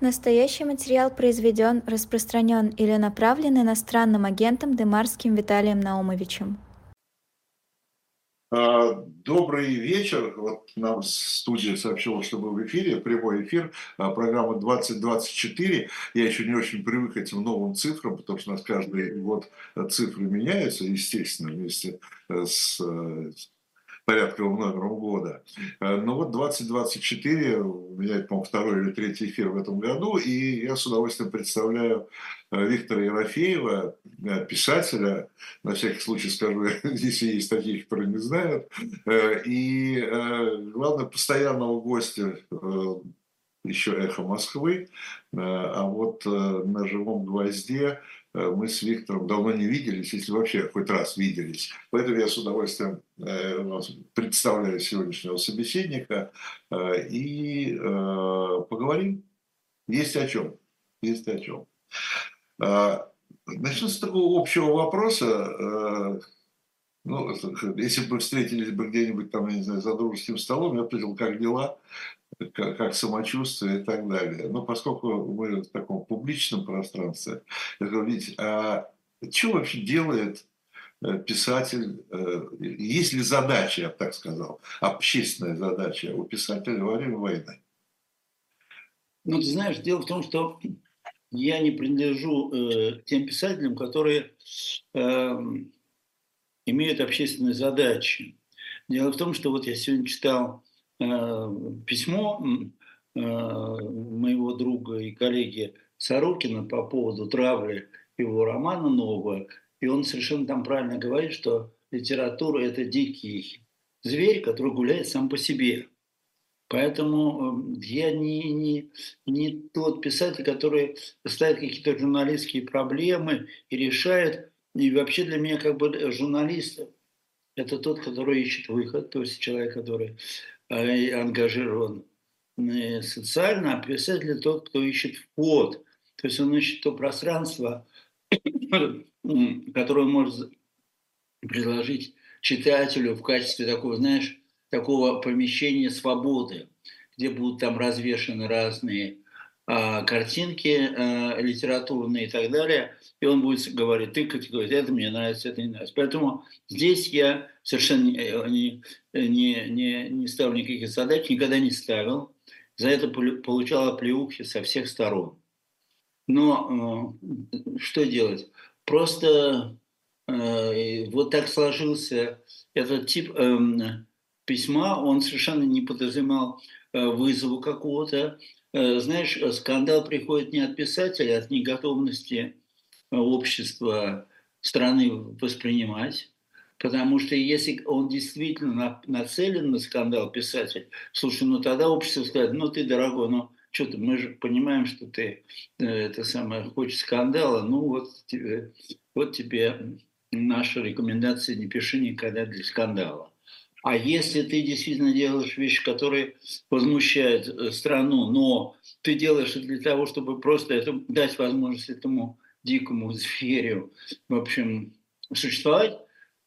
Настоящий материал произведен, распространен или направлен иностранным агентом Демарским Виталием Наумовичем. А, добрый вечер. Вот нам студия сообщила, что мы в эфире, прямой эфир, а, программа 2024. Я еще не очень привык к этим новым цифрам, потому что у нас каждый год цифры меняются, естественно, вместе с порядковым номером года. Э, Но ну вот 2024, у меня, по-моему, второй или третий эфир в этом году, и я с удовольствием представляю э, Виктора Ерофеева, э, писателя, на всякий случай скажу, если есть такие, которые не знают, и, главное, постоянного гостя еще «Эхо Москвы», а вот на «Живом гвозде» мы с Виктором давно не виделись, если вообще хоть раз виделись. Поэтому я с удовольствием э, представляю сегодняшнего собеседника э, и поговорим. Есть о чем. Есть о чем. Начну с такого общего вопроса. Ну, если бы встретились бы где-нибудь там, я не знаю, за дружеским столом, я спросил, как дела? Как, как самочувствие и так далее. Но поскольку мы в таком публичном пространстве, я говорю, видите, а что вообще делает э, писатель, э, есть ли задача, я бы так сказал, общественная задача у писателя во время войны? Ну, ты знаешь, дело в том, что я не принадлежу э, тем писателям, которые э, имеют общественные задачи. Дело в том, что вот я сегодня читал письмо э, моего друга и коллеги Сорокина по поводу травли его романа нового, и он совершенно там правильно говорит, что литература – это дикий зверь, который гуляет сам по себе. Поэтому э, я не, не, не тот писатель, который ставит какие-то журналистские проблемы и решает. И вообще для меня как бы журналист – это тот, который ищет выход, то есть человек, который ангажирован э, социально, а писатель тот, кто ищет вход. То есть он ищет то пространство, которое может предложить читателю в качестве такого, знаешь, такого помещения свободы, где будут там развешаны разные картинки а, литературные и так далее, и он будет говорить, ты говорить, это мне нравится, это не нравится. Поэтому здесь я совершенно не, не, не, не ставлю никаких задач, никогда не ставил. За это получал оплеухи со всех сторон. Но э, что делать? Просто э, вот так сложился этот тип э, письма, он совершенно не подразумевал э, вызову какого-то, Э, знаешь, э, скандал приходит не от писателя, а от неготовности э, общества страны воспринимать. Потому что если он действительно нацелен на скандал писатель, слушай, ну тогда общество скажет, ну ты, дорогой, ну что ты, мы же понимаем, что ты это самое хочешь скандала, ну вот тебе, вот тебе наша рекомендация, не пиши никогда для скандала. А если ты действительно делаешь вещи, которые возмущают э, страну, но ты делаешь это для того, чтобы просто это, дать возможность этому дикому зверю, в общем, существовать,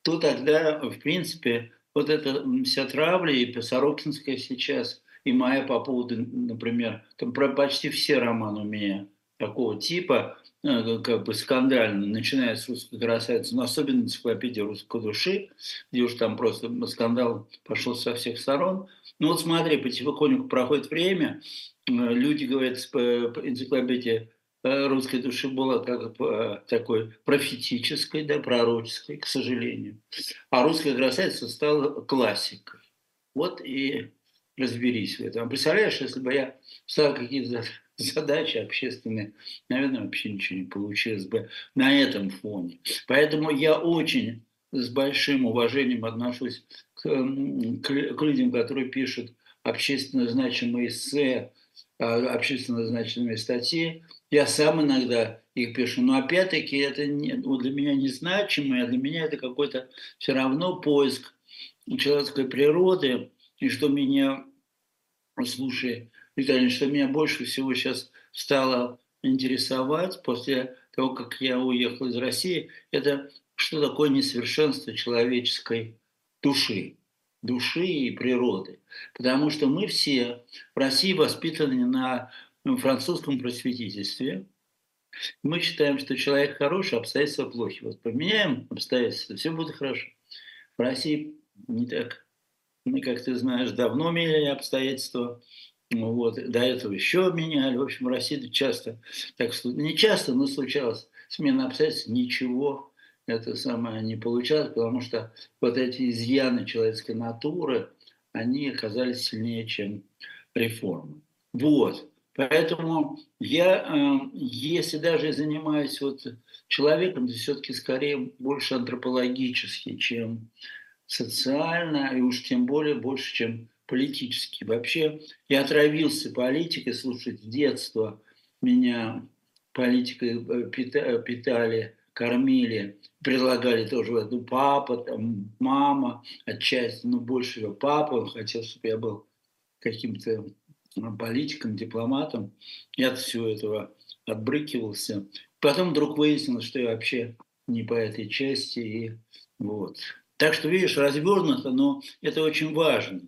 то тогда, в принципе, вот эта вся травля, и Сорокинская сейчас, и моя по поводу, например, там почти все романы у меня такого типа, как бы скандально, начиная с русской красавицы, но особенно энциклопедия русской души, где уж там просто скандал пошел со всех сторон. Ну вот смотри, потихоньку проходит время, э, люди говорят, энциклопедия э, русской души была как такой профетической, да, пророческой, к сожалению. А русская красавица стала классикой. Вот и разберись в этом. Представляешь, если бы я стал какие-то задачи общественные, наверное, вообще ничего не получилось бы на этом фоне. Поэтому я очень с большим уважением отношусь к, к, к людям, которые пишут общественно значимые эссе, а, общественно значимые статьи. Я сам иногда их пишу, но опять-таки это не, ну, для меня незначимое, а для меня это какой-то все равно поиск человеческой природы, и что меня, слушай, Виталий, что меня больше всего сейчас стало интересовать после того, как я уехал из России, это что такое несовершенство человеческой души, души и природы. Потому что мы все в России воспитаны на французском просветительстве. Мы считаем, что человек хороший, обстоятельства плохи. Вот поменяем обстоятельства, все будет хорошо. В России не так. Мы, как ты знаешь, давно меняли обстоятельства. Вот. До этого еще меняли. В общем, в России часто, так, не часто, но случалось смена обстоятельств, ничего это самое не получалось, потому что вот эти изъяны человеческой натуры, они оказались сильнее, чем реформы. Вот. Поэтому я, э, если даже занимаюсь вот человеком, то все-таки скорее больше антропологически, чем социально, и уж тем более больше, чем политически. Вообще я отравился политикой, слушать с детства меня политикой э, питали, кормили, предлагали тоже, ну, папа, там, мама, отчасти, но больше всего папа, он хотел, чтобы я был каким-то политиком, дипломатом. Я от всего этого отбрыкивался. Потом вдруг выяснилось, что я вообще не по этой части. И вот. Так что, видишь, развернуто, но это очень важно.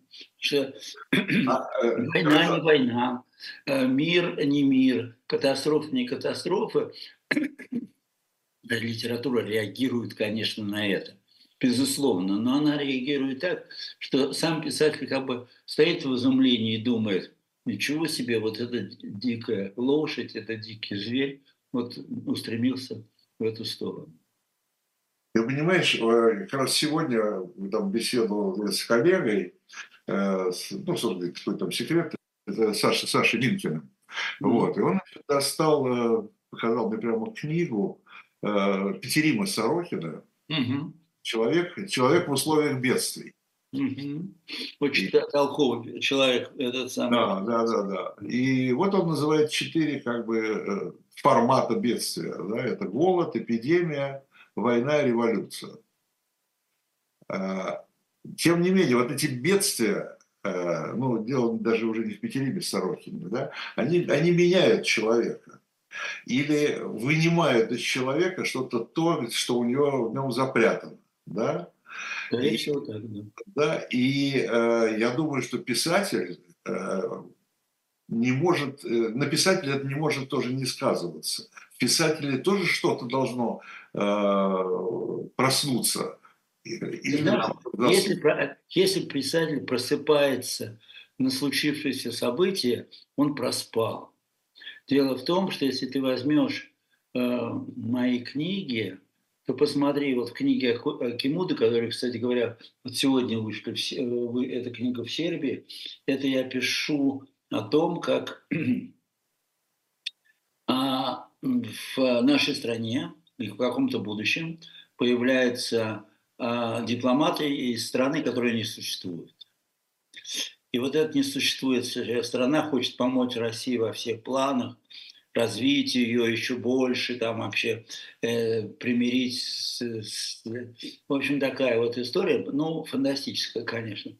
Что а, э, война не война, э, мир не мир, катастрофа не катастрофа. Литература реагирует, конечно, на это. Безусловно, но она реагирует так, что сам писатель как бы стоит в изумлении и думает, Ничего себе, вот эта дикая лошадь, это дикий зверь, вот устремился в эту сторону. Ты понимаешь, э, как раз сегодня там беседовал с коллегой, э, ну, собственно, какой там секрет, это Саша, Саша Линкина. Mm-hmm. Вот, и он достал, э, показал мне прямо книгу Петерима Сорокина mm-hmm. «Человек, «Человек в условиях бедствий». Угу. Очень толковый человек этот самый. Да, да, да, да. И вот он называет четыре как бы э, формата бедствия. Да? Это голод, эпидемия, война и революция. А, тем не менее, вот эти бедствия, э, ну, дело даже уже не в Петериме Сорокине, да, они, они меняют человека. Или вынимают из человека что-то то, что у него в нем запрятано. Да? Скорее всего, так, да. Да, и э, я думаю, что писатель э, не может, э, на писателе это не может тоже не сказываться. В писателе тоже что-то должно э, проснуться. да, если, если писатель просыпается на случившееся событие, он проспал. Дело в том, что если ты возьмешь э, мои книги, то посмотри, вот в книге Кимуда, которая, кстати говоря, вот сегодня вышла, эта книга в Сербии, это я пишу о том, как а, в нашей стране и в каком-то будущем появляются а, дипломаты из страны, которые не существуют. И вот это не существует страна хочет помочь России во всех планах, развить ее еще больше, там вообще э, примирить. С, с, в общем, такая вот история, ну, фантастическая, конечно.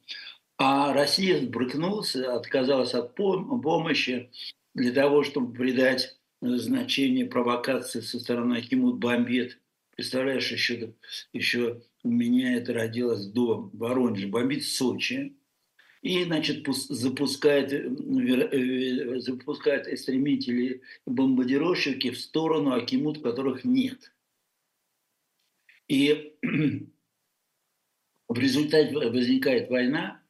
А Россия брыкнулась, отказалась от помощи для того, чтобы придать значение провокации со стороны Акимут бомбит. Представляешь, еще, еще у меня это родилось до Воронежа. Бомбит Сочи и, значит, запускает, э, э, запускает истребители, бомбардировщики в сторону Акимут, которых нет. И в результате возникает война,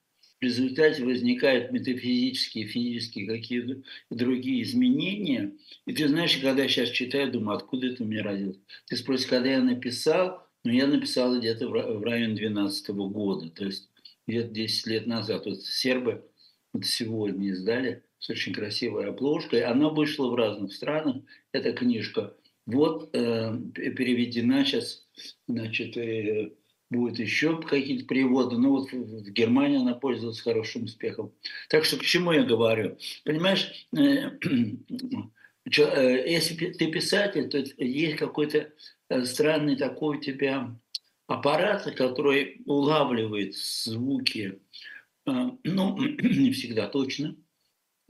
в результате возникают метафизические, физические, какие-то другие изменения. И ты знаешь, когда я сейчас читаю, думаю, откуда это у меня родилось? Ты спросишь, когда я написал, ну, я написал где-то в районе 12 года. То есть лет 10 лет назад. Вот сербы вот сегодня издали с очень красивой обложкой. Она вышла в разных странах, эта книжка. Вот э, переведена сейчас, значит, э, будет еще какие-то переводы. Ну вот в Германии она пользуется хорошим успехом. Так что к чему я говорю? Понимаешь, э, э, если ты писатель, то есть какой-то э, странный такой у тебя аппарата, который улавливает звуки, ну, не всегда точно,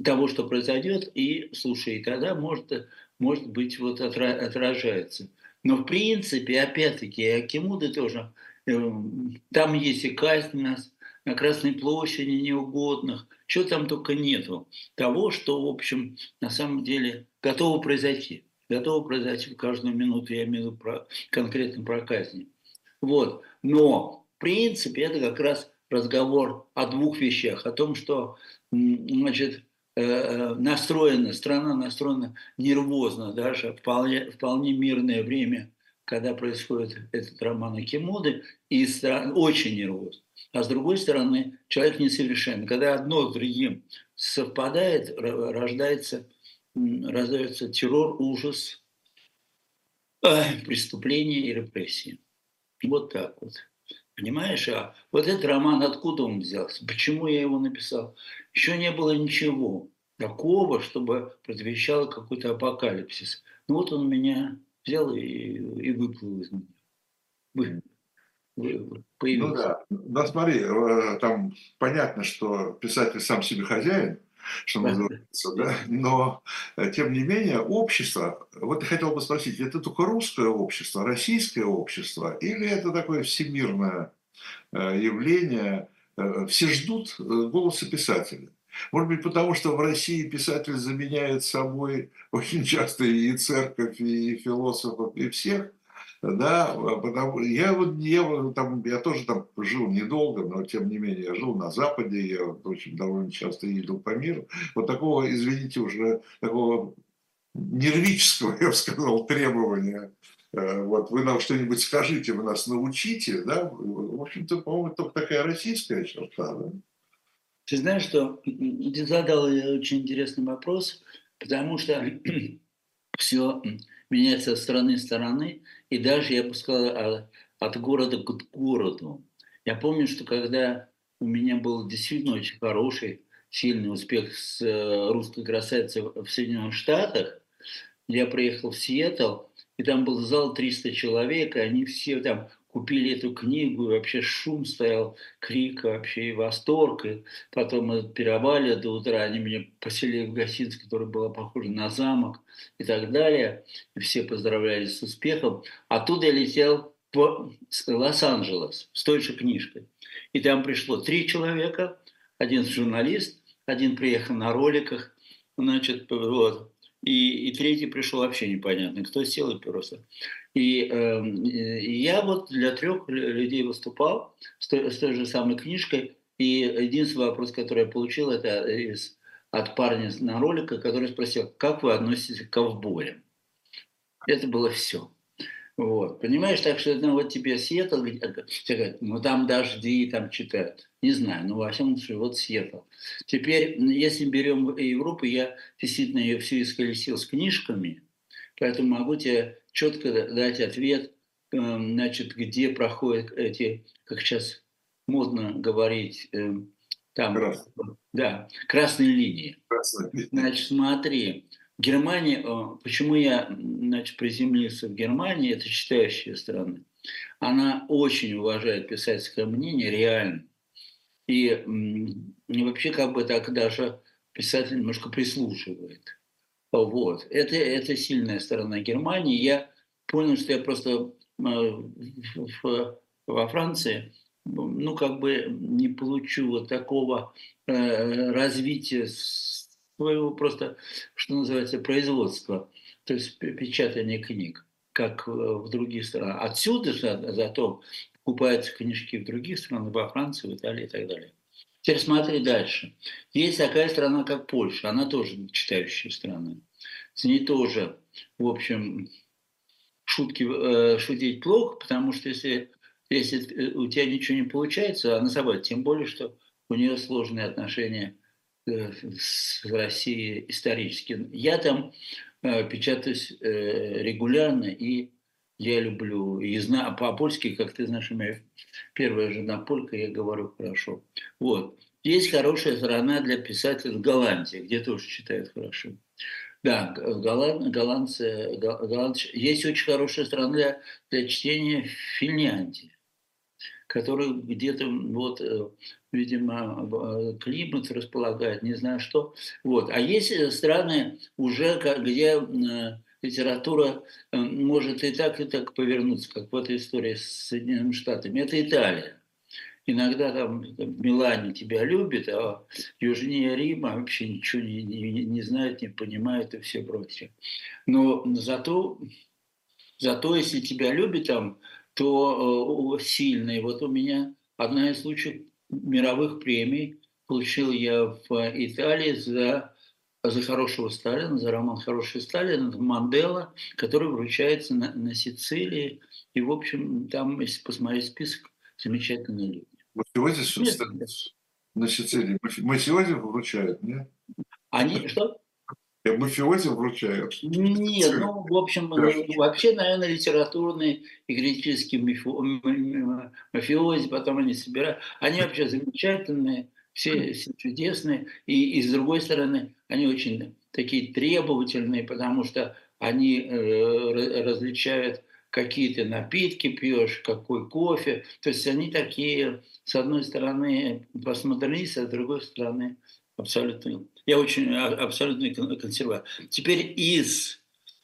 того, что произойдет, и, слушай, тогда может, может быть, вот отражается. Но, в принципе, опять-таки, Акимуды тоже, там есть и кайфность, на Красной площади неугодных, чего там только нету. Того, что, в общем, на самом деле готово произойти. Готово произойти в каждую минуту, я имею в виду про, конкретно про казни. Вот. Но, в принципе, это как раз разговор о двух вещах. О том, что, значит, э, э, настроена, страна настроена нервозно, даже вполне, вполне мирное время, когда происходит этот роман Акимоды, и стран, очень нервозно. А с другой стороны, человек несовершенен. Когда одно с другим совпадает, рождается, рождается террор, ужас, преступления и репрессии. Вот так вот. Понимаешь? А вот этот роман, откуда он взялся? Почему я его написал? Еще не было ничего такого, чтобы предвещало какой-то апокалипсис. Ну вот он меня взял и, и выплыл из меня появился. Ну да, но смотри, э, там понятно, что писатель сам себе хозяин, что называется, да, но э, тем не менее общество, вот я хотел бы спросить, это только русское общество, российское общество, или это такое всемирное э, явление, все ждут голоса писателя? Может быть, потому что в России писатель заменяет собой очень часто и церковь, и философов, и всех, да, потому, я, вот, я, там, я тоже там жил недолго, но тем не менее я жил на Западе, я очень довольно часто ездил по миру. Вот такого, извините, уже такого нервического, я бы сказал, требования. Э, вот вы нам что-нибудь скажите, вы нас научите, да? В общем-то, по-моему, только такая российская черта, да? Ты знаешь, что ты задал очень интересный вопрос, потому что все меняется со стороны в стороны, и даже, я бы сказал, от города к городу. Я помню, что когда у меня был действительно очень хороший, сильный успех с э, русской красавицей в Соединенных Штатах, я приехал в Сиэтл, и там был зал 300 человек, и они все там купили эту книгу, и вообще шум стоял, крик вообще и восторг. И потом мы пировали до утра, они меня поселили в гостинице, которая была похожа на замок и так далее. И все поздравляли с успехом. Оттуда я летел в Лос-Анджелес с той же книжкой. И там пришло три человека, один журналист, один приехал на роликах, значит, вот, и, и третий пришел вообще непонятно, кто сел и просто. И э, я вот для трех людей выступал с той, с той же самой книжкой, и единственный вопрос, который я получил, это из, от парня на ролика, который спросил, как вы относитесь к ковбоям? Это было все. Вот. Понимаешь, так что ну, вот тебе Сиэтл, говорят, ну там дожди, там читают. Не знаю, но во всяком случае, вот Сиэтл. Теперь, если берем Европу, я действительно ее все исколесил с книжками, поэтому могу тебе четко дать ответ, эм, значит, где проходят эти, как сейчас модно говорить, эм, там, Красный. да, красные линии. Красные. Значит, смотри, Германия, э, почему я значит, приземлился в Германии, это читающая страна. Она очень уважает писательское мнение, реально. И, и вообще как бы так даже писатель немножко прислушивает. Вот. Это, это сильная сторона Германии. Я понял, что я просто э, в, во Франции ну, как бы не получу вот такого э, развития своего просто, что называется, производства, то есть печатания книг, как в других странах. Отсюда же зато покупаются книжки в других странах, во Франции, в Италии и так далее. Теперь смотри дальше. Есть такая страна, как Польша, она тоже читающая страна. С ней тоже, в общем, шутки, э, шутить плохо, потому что если, если у тебя ничего не получается, она собой, тем более, что у нее сложные отношения Э, с Россией исторически. Я там э, печатаюсь э, регулярно, и я люблю, и знаю, по-польски, как ты знаешь, у меня первая жена полька, я говорю хорошо. Вот. Есть хорошая сторона для писателей в Голландии, где тоже читают хорошо. Да, голланд, голландцы, голландцы. Есть очень хорошая страна для, для чтения Финляндии который где-то вот, э, видимо, э, климат располагает, не знаю что. Вот. А есть э, страны уже, где литература может и так, и так повернуться, как в этой истории с Соединенными Штатами. Это Италия. иногда там, там Милане тебя любит, а южнее Рима вообще ничего не, не, не знает, не понимает и все прочее. Но зато, зато если тебя любит там, то э, сильный. Вот у меня одна из лучших мировых премий получил я в Италии за за хорошего Сталина, за роман «Хороший Сталин», это Мандела, который вручается на, на Сицилии. И, в общем, там, если посмотреть список, замечательные люди. Мафиози нет, на Сицилии? Мафиози вручают, нет? Они что? Мафиози вручают. Нет, ну, в общем, вообще, наверное, литературные и критические мафиози, потом они собирают. Они вообще замечательные все, чудесные, и, и с другой стороны, они очень такие требовательные, потому что они э, различают какие-то напитки пьешь, какой кофе. То есть они такие, с одной стороны, постмодернисты, а с другой стороны, абсолютно... Я очень а, абсолютно консерватор. Теперь из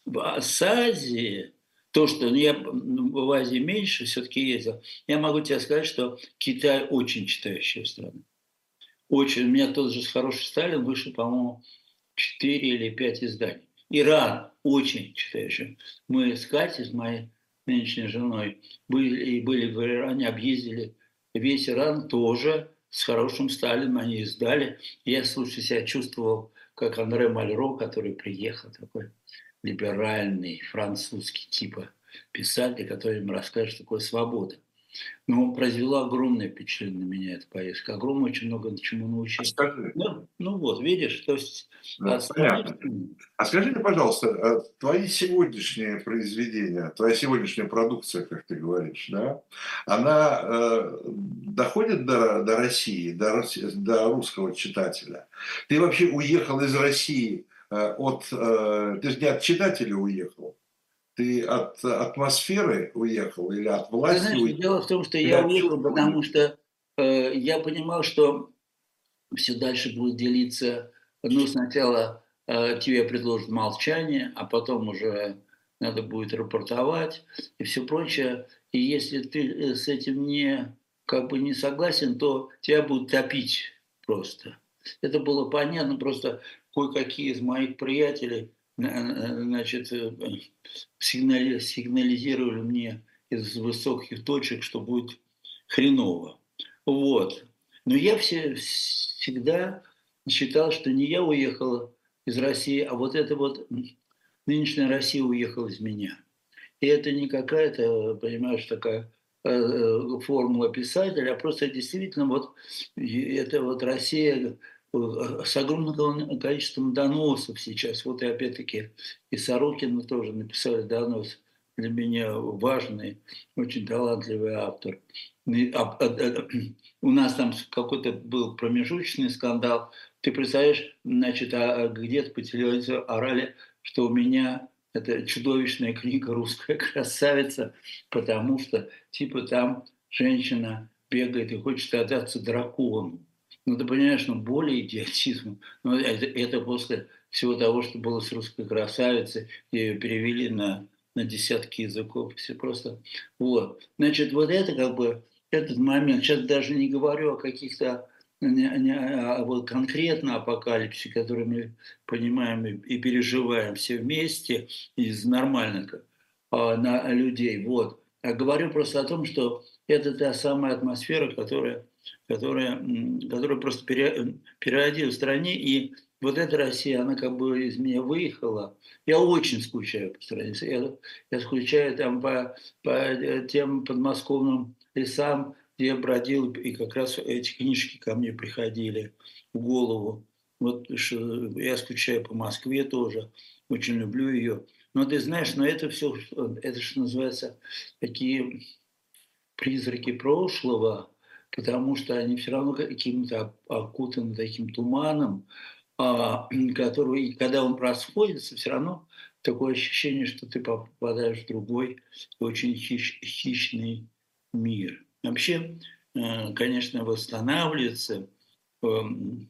с Азии, то, что ну, я в Азии меньше все-таки ездил, я могу тебе сказать, что Китай очень читающая страна очень, у меня тот же хороший Сталин вышел, по-моему, 4 или 5 изданий. Иран очень читающий. Мы с Катей, с моей нынешней женой, были, и были в Иране, объездили весь Иран тоже с хорошим Сталином, они издали. Я, слушай, себя чувствовал, как Андре Мальро, который приехал, такой либеральный, французский типа писатель, который им расскажет, что такое свобода. Ну, произвела огромное впечатление на меня эта поездка. Огромное, очень много чему научилась. А скажи. Ну, ну вот, видишь, то есть... Да, понятно. А скажи мне, пожалуйста, а твои сегодняшние произведения, твоя сегодняшняя продукция, как ты говоришь, да, она э, доходит до, до России, до, до русского читателя? Ты вообще уехал из России э, от... Э, ты же не от читателя уехал, ты от атмосферы уехал или от власти знаешь, уехал? Дело в том, что я уехал, потому что э, я понимал, что все дальше будет делиться. Ну, сначала э, тебе предложат молчание, а потом уже надо будет рапортовать и все прочее. И если ты э, с этим не как бы не согласен, то тебя будут топить просто. Это было понятно, просто кое-какие из моих приятелей значит, э, сигнали, сигнализировали мне из высоких точек, что будет хреново. Вот. Но я все, всегда считал, что не я уехала из России, а вот эта вот нынешняя Россия уехала из меня. И это не какая-то, понимаешь, такая э, э, формула писателя, а просто действительно вот это вот Россия Э, с огромным количеством доносов сейчас. Вот и опять-таки и Сорокина тоже написали донос. Для меня важный, очень талантливый автор. А, а, а, у нас там какой-то был промежуточный скандал. Ты представляешь, значит, а где-то по телевизору орали, что у меня это чудовищная книга «Русская красавица», потому что типа там женщина бегает и хочет отдаться дракону. Ну, ты понимаешь, ну, более идиотизм. Но это, это после всего того, что было с русской красавицей, ее перевели на, на десятки языков. Все просто... Вот. Значит, вот это как бы этот момент. Сейчас даже не говорю о каких-то не, не, а вот конкретно апокалипсисе, который мы понимаем и, и переживаем все вместе из нормальных а, на людей. Вот. А говорю просто о том, что это та самая атмосфера, которая которая, которая просто переродилась в стране, и вот эта Россия, она как бы из меня выехала. Я очень скучаю по стране. Я, я скучаю там по, по тем подмосковным лесам, где я бродил, и как раз эти книжки ко мне приходили в голову. Вот я скучаю по Москве тоже, очень люблю ее. Но ты знаешь, но это все, это что называется, такие призраки прошлого, потому что они все равно каким-то окутаны таким туманом, а, который, когда он расходится, все равно такое ощущение, что ты попадаешь в другой очень хищ, хищный мир. Вообще, э, конечно, восстанавливаться эм,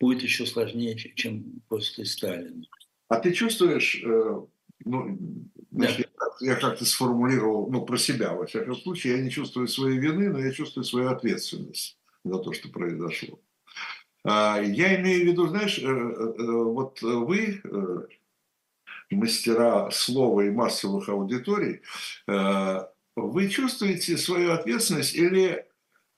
будет еще сложнее, чем после Сталина. А ты чувствуешь, э, ну, Значит, да. я как-то сформулировал, ну, про себя, во всяком случае, я не чувствую своей вины, но я чувствую свою ответственность за то, что произошло. А, я имею в виду, знаешь, э, э, э, вот вы, мастера слова и массовых аудиторий, вы чувствуете свою ответственность или,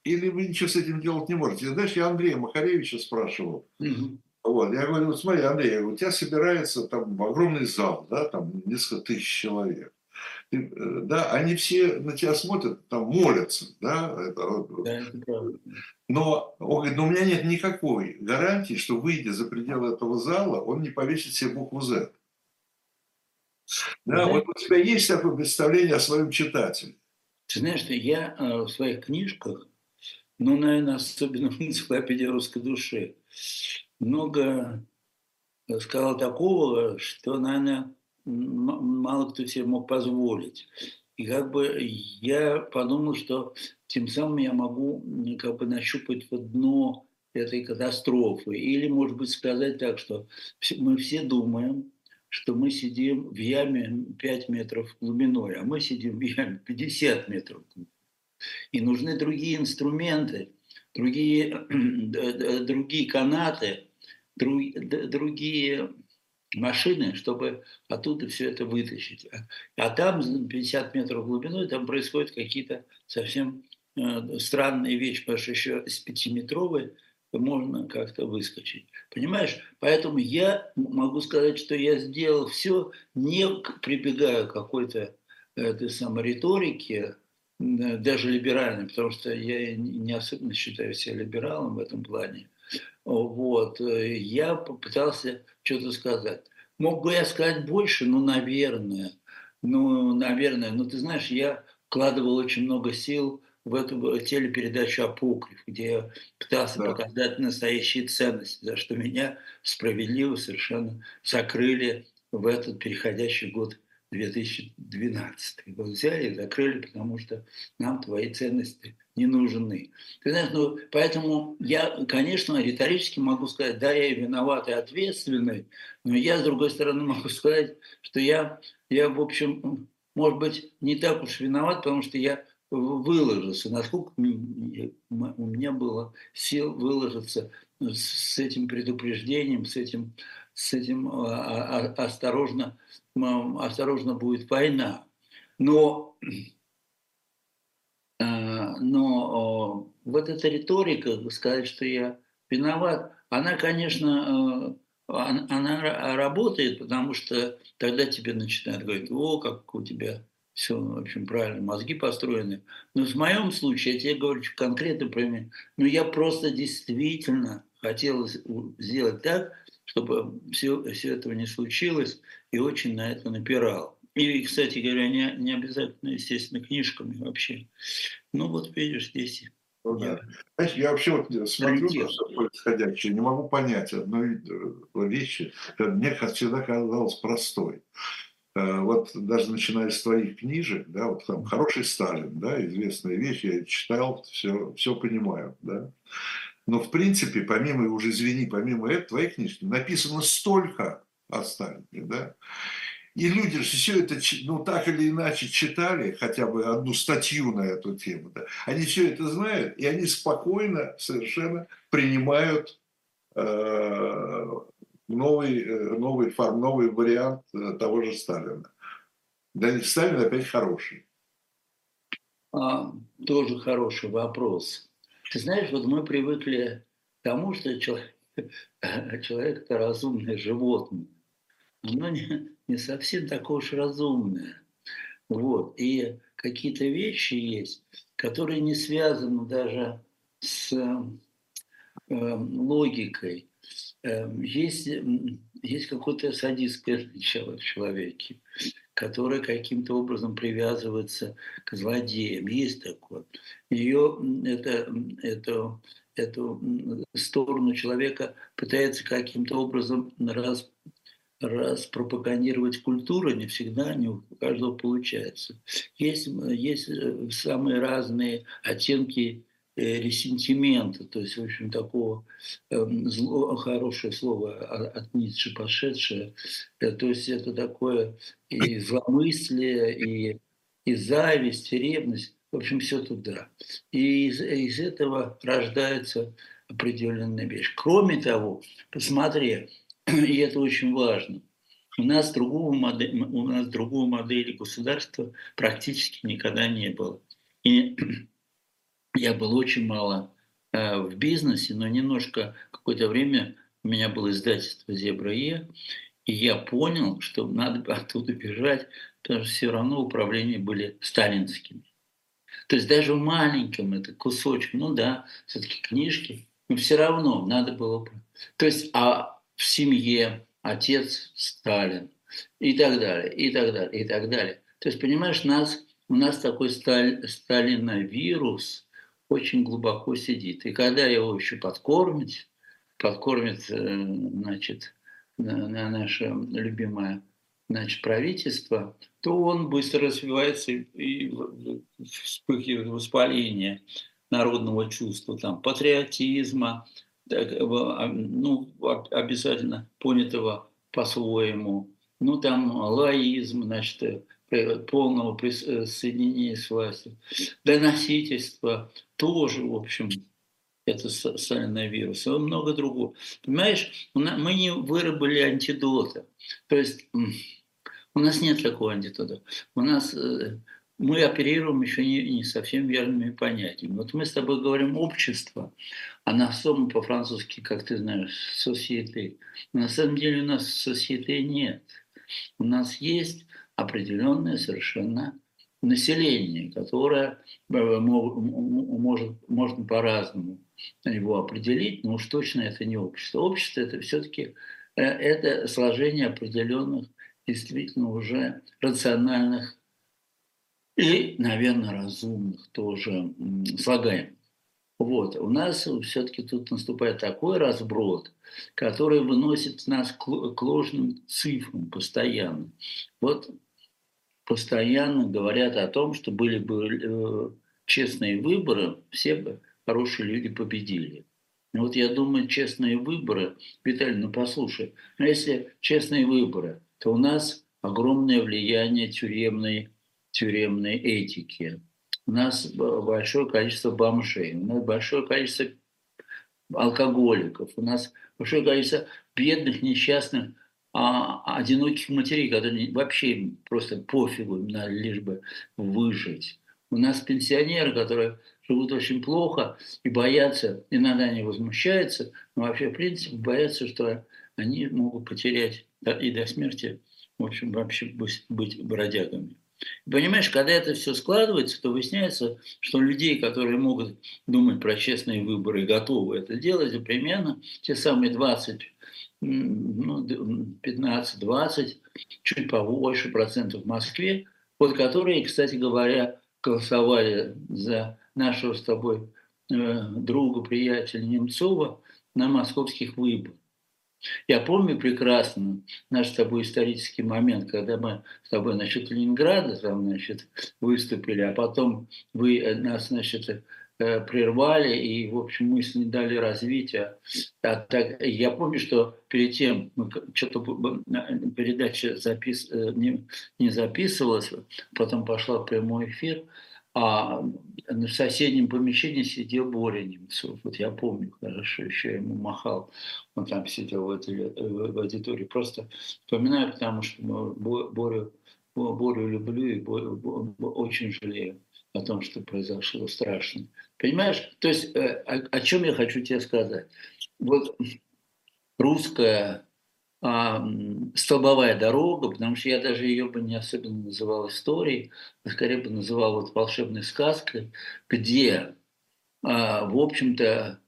или вы ничего с этим делать не можете? Знаешь, я Андрея Махаревича спрашивал. Угу. Вот, я говорю, вот смотри, Андрей, у тебя собирается там огромный зал, да, там несколько тысяч человек. Ты, да, они все на тебя смотрят, там молятся, да, это, да, это. Но он говорит, но у меня нет никакой гарантии, что выйдя за пределы этого зала, он не повесит себе букву Z. Да, вот у тебя есть такое представление о своем читателе? Ты знаешь, что я э, в своих книжках, ну, наверное, особенно в энциклопедии русской души, много сказал такого, что, наверное, мало кто себе мог позволить. И как бы я подумал, что тем самым я могу как бы нащупать вот дно этой катастрофы. Или, может быть, сказать так, что мы все думаем, что мы сидим в яме 5 метров глубиной, а мы сидим в яме 50 метров. И нужны другие инструменты, другие, другие канаты, другие машины, чтобы оттуда все это вытащить. А там 50 метров глубиной, там происходят какие-то совсем э, странные вещи, потому что еще с пятиметровой можно как-то выскочить. Понимаешь? Поэтому я могу сказать, что я сделал все, не прибегая к какой-то этой самой риторике, даже либеральной, потому что я не особенно считаю себя либералом в этом плане. Вот. Э, я попытался что-то сказать. Мог бы я сказать больше? Ну, наверное. Ну, наверное. Но ты знаешь, я вкладывал очень много сил в эту телепередачу «Апокриф», где я пытался да. показать настоящие ценности, за что меня справедливо совершенно закрыли в этот переходящий год 2012. Вот взяли и закрыли, потому что нам твои ценности не нужны. Ты знаешь, ну, поэтому я, конечно, риторически могу сказать, да, я виноват, и ответственный, но я, с другой стороны, могу сказать, что я, я в общем, может быть, не так уж виноват, потому что я выложился, насколько у меня было сил выложиться с этим предупреждением, с этим, с этим а, а, осторожно, осторожно будет война. Но, а, но вот эта риторика, сказать, что я виноват, она, конечно, она работает, потому что тогда тебе начинают говорить, о, как у тебя все, в общем, правильно, мозги построены. Но в моем случае, я тебе говорю конкретно про меня, но я просто действительно хотел сделать так, чтобы все, все этого не случилось, и очень на это напирал. И, кстати говоря, не, не обязательно, естественно, книжками вообще. Ну вот видишь, здесь ну, да. Знаешь, я вообще вот смотрю на все происходящее, не могу понять одной э, вещи, мне всегда казалось простой. Э, вот даже начиная с твоих книжек, да, вот там «Хороший Сталин», да, известная вещь, я читал, все, все понимаю, да. Но в принципе, помимо, уже извини, помимо этого, твоей книжки написано столько о Сталине, да. И люди же все это, ну, так или иначе читали, хотя бы одну статью на эту тему, да. Они все это знают, и они спокойно совершенно принимают э, новый, э, новый, форм, новый вариант э, того же Сталина. Для них Сталин опять хороший. А, тоже хороший вопрос. Ты знаешь, вот мы привыкли к тому, что человек, человек это разумное животное. Оно не, не совсем такое уж разумное. Вот. И какие-то вещи есть, которые не связаны даже с э, логикой. Эм, есть, есть какое-то садистское начало в человеке, которое каким-то образом привязывается к злодеям. Есть такое. Ее, это, это, эту сторону человека пытается каким-то образом раз, распропагандировать культуру, не всегда, не у каждого получается. Есть, есть э, самые разные оттенки ресентимента, то есть, в общем, такого эм, зло, хорошее слово от Ницше пошедшее, э, то есть это такое и зломыслие, и, и зависть, и ревность, в общем, все туда. И из, из этого рождается определенная вещь. Кроме того, посмотри, и это очень важно, у нас другого модели, у нас другого модели государства практически никогда не было. И я был очень мало э, в бизнесе, но немножко какое-то время у меня было издательство «Зебра Е», и я понял, что надо оттуда бежать, потому что все равно управления были сталинскими. То есть даже в маленьком это кусочек, ну да, все-таки книжки, но все равно надо было... То есть а в семье отец Сталин и так далее, и так далее, и так далее. То есть, понимаешь, нас, у нас такой сталь, сталиновирус очень глубоко сидит. И когда его еще подкормить, подкормит, э, значит, на наше любимое значит, правительство, то он быстро развивается и вспыхивает воспаление народного чувства, там, патриотизма, так, а, ну, обязательно понятого по-своему. Ну, там лаизм, значит, э, полного присоединения с властью. Доносительство тоже, в общем, это социальный вирус, и много другого. Понимаешь, мы не выработали антидота. То есть у нас нет такого антидота. У нас э, мы оперируем еще не, не совсем верными понятиями. Вот мы с тобой говорим общество, а на самом по-французски, как ты знаешь, société. на самом деле у нас société нет. У нас есть определенное совершенно население, которое э, может, можно по-разному его определить, но уж точно это не общество. Общество это все-таки э, это сложение определенных действительно уже рациональных и, наверное, разумных тоже слагаем. Вот. У нас все-таки тут наступает такой разброд, который выносит нас к ложным цифрам постоянно. Вот постоянно говорят о том, что были бы э, честные выборы, все бы хорошие люди победили. Вот я думаю, честные выборы, Виталий, ну послушай, ну если честные выборы, то у нас огромное влияние тюремной тюремной этики. У нас большое количество бомжей, у нас большое количество алкоголиков, у нас большое количество бедных, несчастных, а, одиноких матерей, которые вообще просто пофигу, им надо лишь бы выжить. У нас пенсионеры, которые живут очень плохо и боятся, иногда они возмущаются, но вообще, в принципе, боятся, что они могут потерять и до смерти, в общем, вообще быть бродягами. Понимаешь, когда это все складывается, то выясняется, что людей, которые могут думать про честные выборы и готовы это делать, примерно те самые 20, ну, 15-20, чуть побольше процентов в Москве, вот которые, кстати говоря, голосовали за нашего с тобой э, друга, приятеля Немцова на московских выборах. Я помню прекрасно наш с тобой исторический момент, когда мы с тобой насчет Ленинграда там, значит, выступили, а потом вы э, нас, значит, прервали, и, в общем, мы не дали развития. А так, я помню, что перед тем что-то передача запис, э, не, не записывалась, потом пошла в прямой эфир, а в соседнем помещении сидел Боря Немцов. Вот я помню хорошо, еще ему махал. Он там сидел в, этой, в аудитории. Просто вспоминаю, потому что Борю, Борю люблю и Борю, очень жалею о том, что произошло страшно. Понимаешь? То есть э, о, о чем я хочу тебе сказать? Вот русская а, столбовая дорога, потому что я даже ее бы не особенно называл историей, а скорее бы называл вот волшебной сказкой, где, а, в общем-то,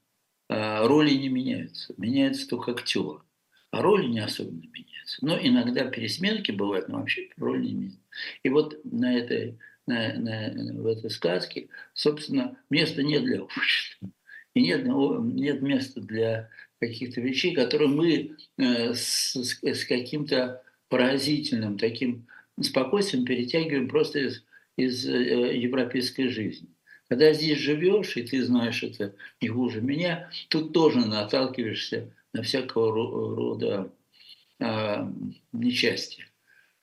а, роли не меняются, меняется только актер, а роли не особенно меняются. Но иногда пересменки бывают, но вообще роли не меняются. И вот на этой, на, на, в этой сказке, собственно, места нет для общества. И нет, нет места для каких-то вещей, которые мы э, с, с каким-то поразительным таким спокойствием перетягиваем просто из, из э, европейской жизни. Когда здесь живешь, и ты знаешь это не хуже меня, тут тоже наталкиваешься на всякого рода а, несчастье.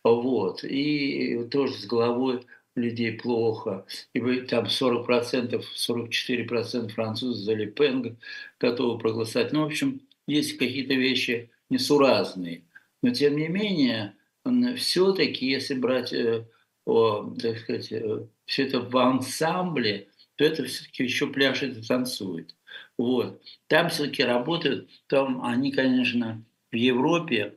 Вот. И тоже с головой людей плохо. И там 40%, 44% французов за Лепен готовы проголосовать. Ну, в общем, есть какие-то вещи несуразные. Но, тем не менее, все-таки, если брать, э, о, так сказать, э, все это в ансамбле, то это все-таки еще пляшет и танцует. Вот. Там все-таки работают, там они, конечно, в Европе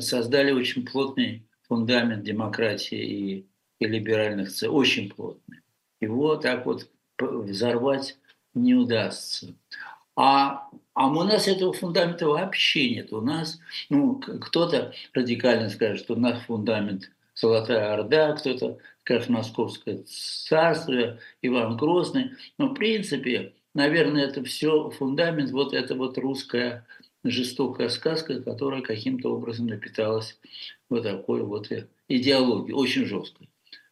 создали очень плотный фундамент демократии и, и либеральных целей, очень плотный. Его так вот взорвать не удастся. А, а у нас этого фундамента вообще нет. У нас, ну, кто-то радикально скажет, что у нас фундамент Золотая Орда, кто-то скажет Московское царство, Иван Грозный. Но в принципе, наверное, это все фундамент, вот это вот русская жестокая сказка, которая каким-то образом напиталась вот такой вот идеологией, очень жесткой.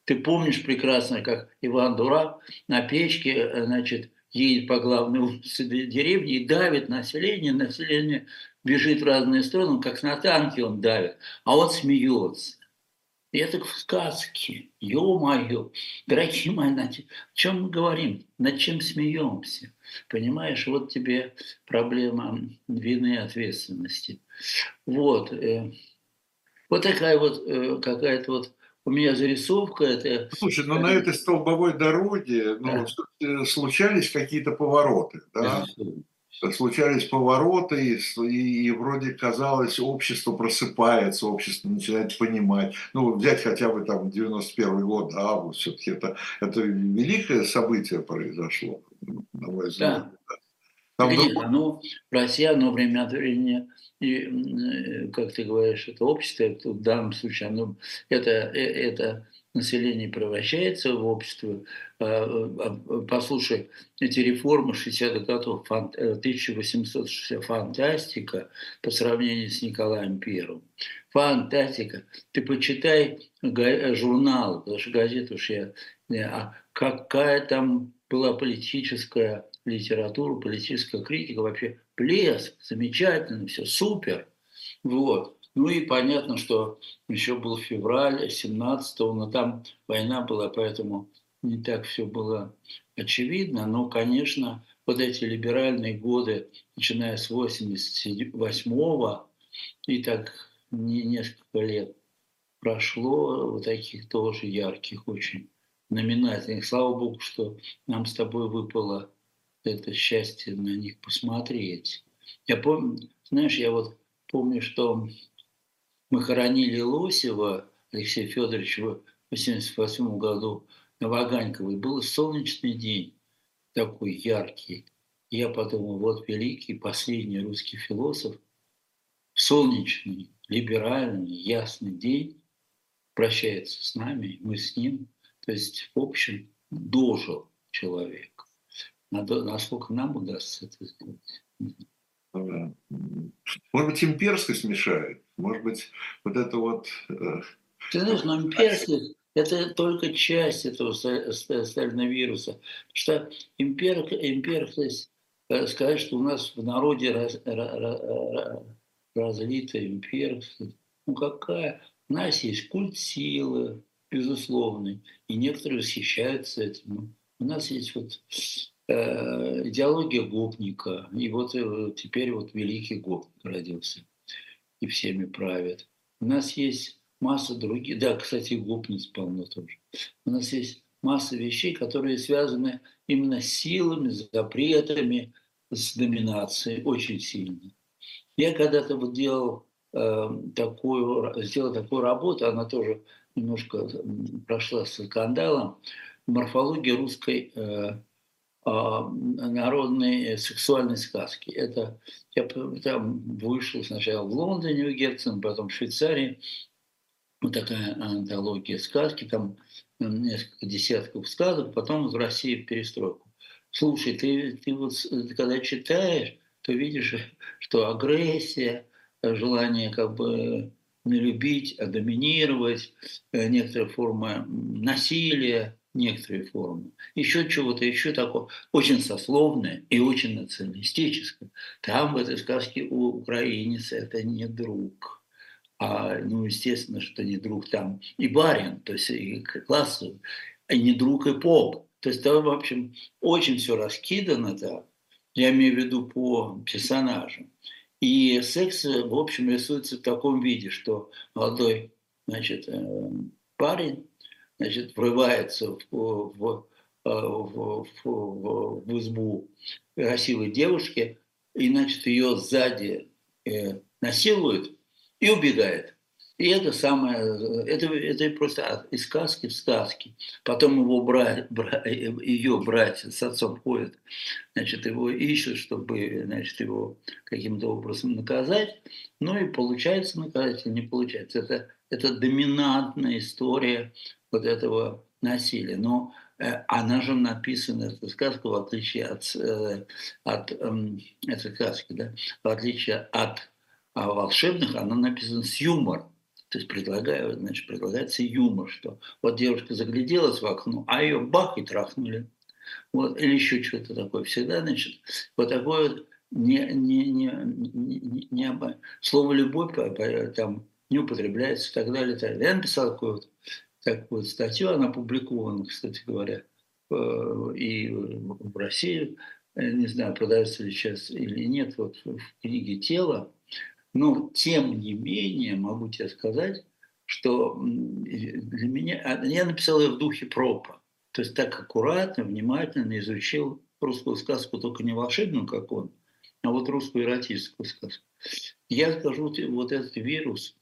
Ты помнишь прекрасно, как Иван Дурак на печке, э, значит, едет по главной улице деревни и давит население, население бежит в разные стороны, как на танке он давит, а он смеется. И это в сказке. Ё-моё. Дорогие мои, о чем мы говорим? Над чем смеемся? Понимаешь, вот тебе проблема вины и ответственности. Вот. Э, вот такая вот э, какая-то вот у меня зарисовка. Это... Слушай, ну на этой столбовой дороге ну, да. случались какие-то повороты, да? случались повороты, и, и, и вроде казалось, общество просыпается, общество начинает понимать. Ну, взять хотя бы там 91 год, август, все-таки это, это великое событие произошло, на мой взгляд. Да. Конечно, ну, Россия, но время от времени, и, э, как ты говоришь, это общество, это в данном случае, оно, это, э, это население превращается в общество. А, а, послушай, эти реформы 60-х годов, 1860 э, фантастика по сравнению с Николаем Первым. Фантастика. Ты почитай журнал, потому что газету уж я... А какая там была политическая литература, политическая критика, вообще блеск, замечательно, все супер. Вот. Ну и понятно, что еще был февраль 17-го, но там война была, поэтому не так все было очевидно. Но, конечно, вот эти либеральные годы, начиная с 88-го, и так не несколько лет прошло, вот таких тоже ярких, очень номинательных. Слава Богу, что нам с тобой выпало это счастье на них посмотреть. Я помню, знаешь, я вот помню, что мы хоронили Лосева Алексея Федоровича в 1988 году на Ваганьковой. Был солнечный день, такой яркий. Я подумал, вот великий последний русский философ, солнечный, либеральный, ясный день прощается с нами, мы с ним. То есть, в общем, дожил человек. Насколько нам удастся это сделать? Может быть, имперскость мешает? Может быть, вот это вот... Э, Ты знаешь, но имперскость – это только часть этого сталиновируса. Что импер, имперскость, э, сказать, что у нас в народе раз, раз, разлита имперскость, ну какая? У нас есть культ силы, безусловный, и некоторые восхищаются этим. У нас есть вот Э, идеология гопника. И вот э, теперь вот великий гопник родился и всеми правит. У нас есть масса других, да, кстати, гопниц полно тоже. У нас есть масса вещей, которые связаны именно с силами, с запретами, с доминацией очень сильно. Я когда-то вот делал э, такую, сделал такую работу, она тоже немножко прошла с скандалом, морфология русской э, народные сексуальные сказки. Это я там вышел сначала в Лондоне у Герцена, потом в Швейцарии. Вот такая антология сказки, там несколько десятков сказок, потом в России перестройку. Слушай, ты, ты вот когда читаешь, то видишь, что агрессия, желание как бы не любить, а доминировать, э, некоторые формы насилия, некоторые формы. Еще чего-то, еще такое. Очень сословное и очень националистическое. Там в этой сказке у украинец это не друг. А, ну, естественно, что не друг там и барин, то есть и классовый, а не друг и поп. То есть там, в общем, очень все раскидано так. Я имею в виду по персонажам. И секс, в общем, рисуется в таком виде, что молодой значит, э, парень значит, врывается в, э, в, в, в, в избу красивой девушки, и, значит, ее сзади э, насилуют и убегает. И это самое, это, это просто из сказки в сказки. Потом его брат, бра, ее братья с отцом ходят, значит, его ищут, чтобы, значит, его каким-то образом наказать. Ну и получается наказать или не получается. Это, это доминантная история вот этого насилия. Но э, она же написана, эта сказка, в отличие от, э, от э, этой сказки, да, в отличие от а волшебных, она написана с юмором. То есть предлагаю, значит, предлагается юмор, что вот девушка загляделась в окно, а ее бах и трахнули. Вот, или еще что-то такое. Всегда, значит, вот такое вот не, не, не, не, не, не слово любовь там не употребляется и так далее. И так далее. Я написал такую такую статью, она опубликована, кстати говоря, и в России, не знаю, продается ли сейчас или нет, вот в книге «Тело», но тем не менее могу тебе сказать, что для меня... А, я написал ее в духе пропа. То есть так аккуратно, внимательно изучил русскую сказку, только не волшебную, как он, а вот русскую эротическую сказку. Я скажу, вот этот вирус,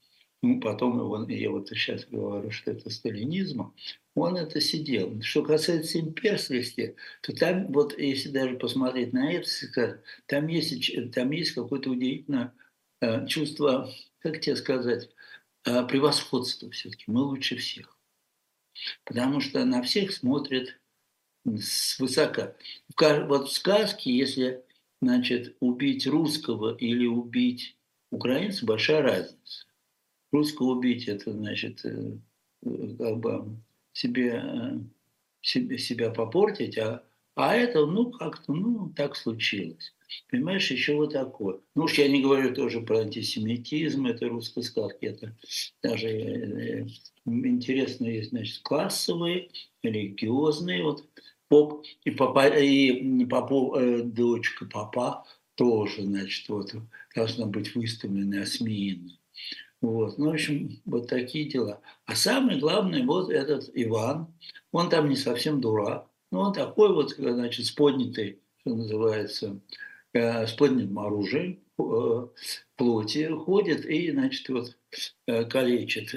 ну, потом его, я вот сейчас говорю, что это сталинизм, он это сидел. Что касается имперскости, то там, вот если даже посмотреть на это, там есть, там есть какое-то удивительное Э, чувство, как тебе сказать, э, превосходства все-таки. Мы лучше всех. Потому что на всех смотрят свысока. Вот в сказке, если значит, убить русского или убить украинца, большая разница. Русского убить – это, значит, э, как бы себе, себе, себя попортить, а, а это, ну, как-то, ну, так случилось. Понимаешь, еще вот такое. Ну уж я не говорю тоже про антисемитизм, это русской сказки, это даже э, интересно есть, значит, классовые, религиозные, вот поп и папа, и попов, э, дочка папа тоже, значит, вот должна быть выставлена, осмеяна. Вот. Ну, в общем, вот такие дела. А самое главное, вот этот Иван, он там не совсем дурак, но он такой вот, значит, с поднятой, что называется, Э, с поднятым оружием, э, плоти ходит и, значит, вот э, калечит.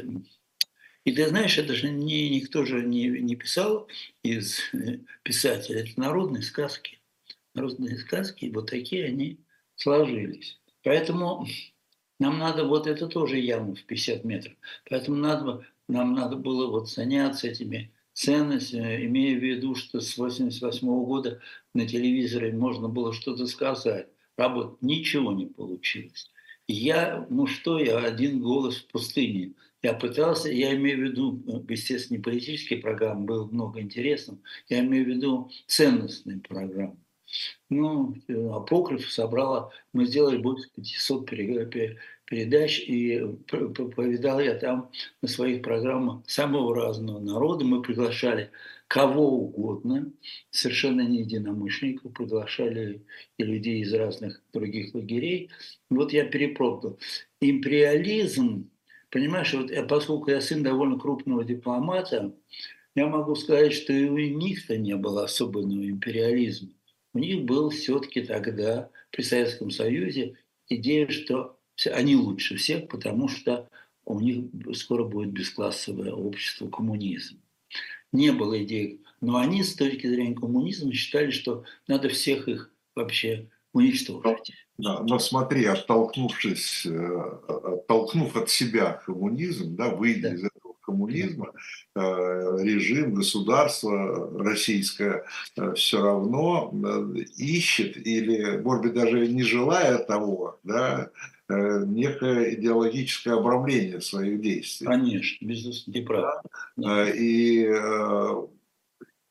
И ты знаешь, это же не, никто же не, не писал из писателей, это народные сказки. Народные сказки, вот такие они сложились. Поэтому нам надо, вот это тоже яма в 50 метров, поэтому надо, нам надо было вот заняться этими ценность, э, имея в виду, что с 1988 года на телевизоре можно было что-то сказать. Работ ничего не получилось. Я, ну что я, один голос в пустыне. Я пытался, я имею в виду, э, естественно, не политические программы, было много интересного, я имею в виду ценностные программы. Ну, э, Апокриф собрала, мы сделали больше 500 передач, и повидал я там на своих программах самого разного народа. Мы приглашали кого угодно, совершенно не единомышленников, приглашали и людей из разных других лагерей. Вот я перепробовал. Империализм, понимаешь, вот поскольку я сын довольно крупного дипломата, я могу сказать, что и у них-то не было особенного империализма. У них был все-таки тогда при Советском Союзе идея, что они лучше всех, потому что у них скоро будет бесклассовое общество, коммунизм. Не было идей, но они с точки зрения коммунизма считали, что надо всех их вообще уничтожить. Да, но смотри, оттолкнувшись, э, оттолкнув от себя коммунизм, да, выйдя да. из коммунизма, э, режим, государство российское э, все равно ищет или, может быть, даже не желая того, да, Э, некое идеологическое обрамление своих действий. Конечно, безусловно, ты прав. И э,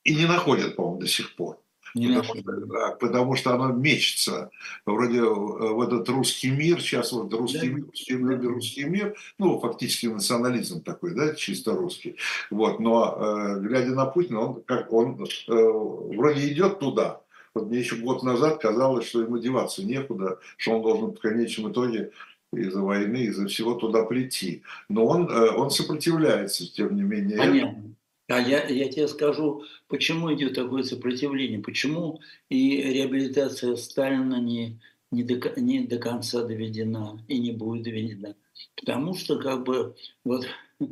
И не находят, по-моему, до сих пор. Не потому, что, потому что оно мечется. Вроде в этот русский мир, сейчас вот русский да. мир, русский мир, русский мир, ну, фактически национализм такой, да, чисто русский. Вот, но э, глядя на Путина, он, как, он э, вроде идет туда. Вот мне еще год назад казалось, что ему деваться некуда, что он должен в конечном итоге из-за войны, из-за всего туда прийти. Но он, э, он сопротивляется, тем не менее. Понятно. А я, я тебе скажу, почему идет такое сопротивление, почему и реабилитация Сталина не, не, до, не до конца доведена и не будет доведена. Потому что, как бы, вот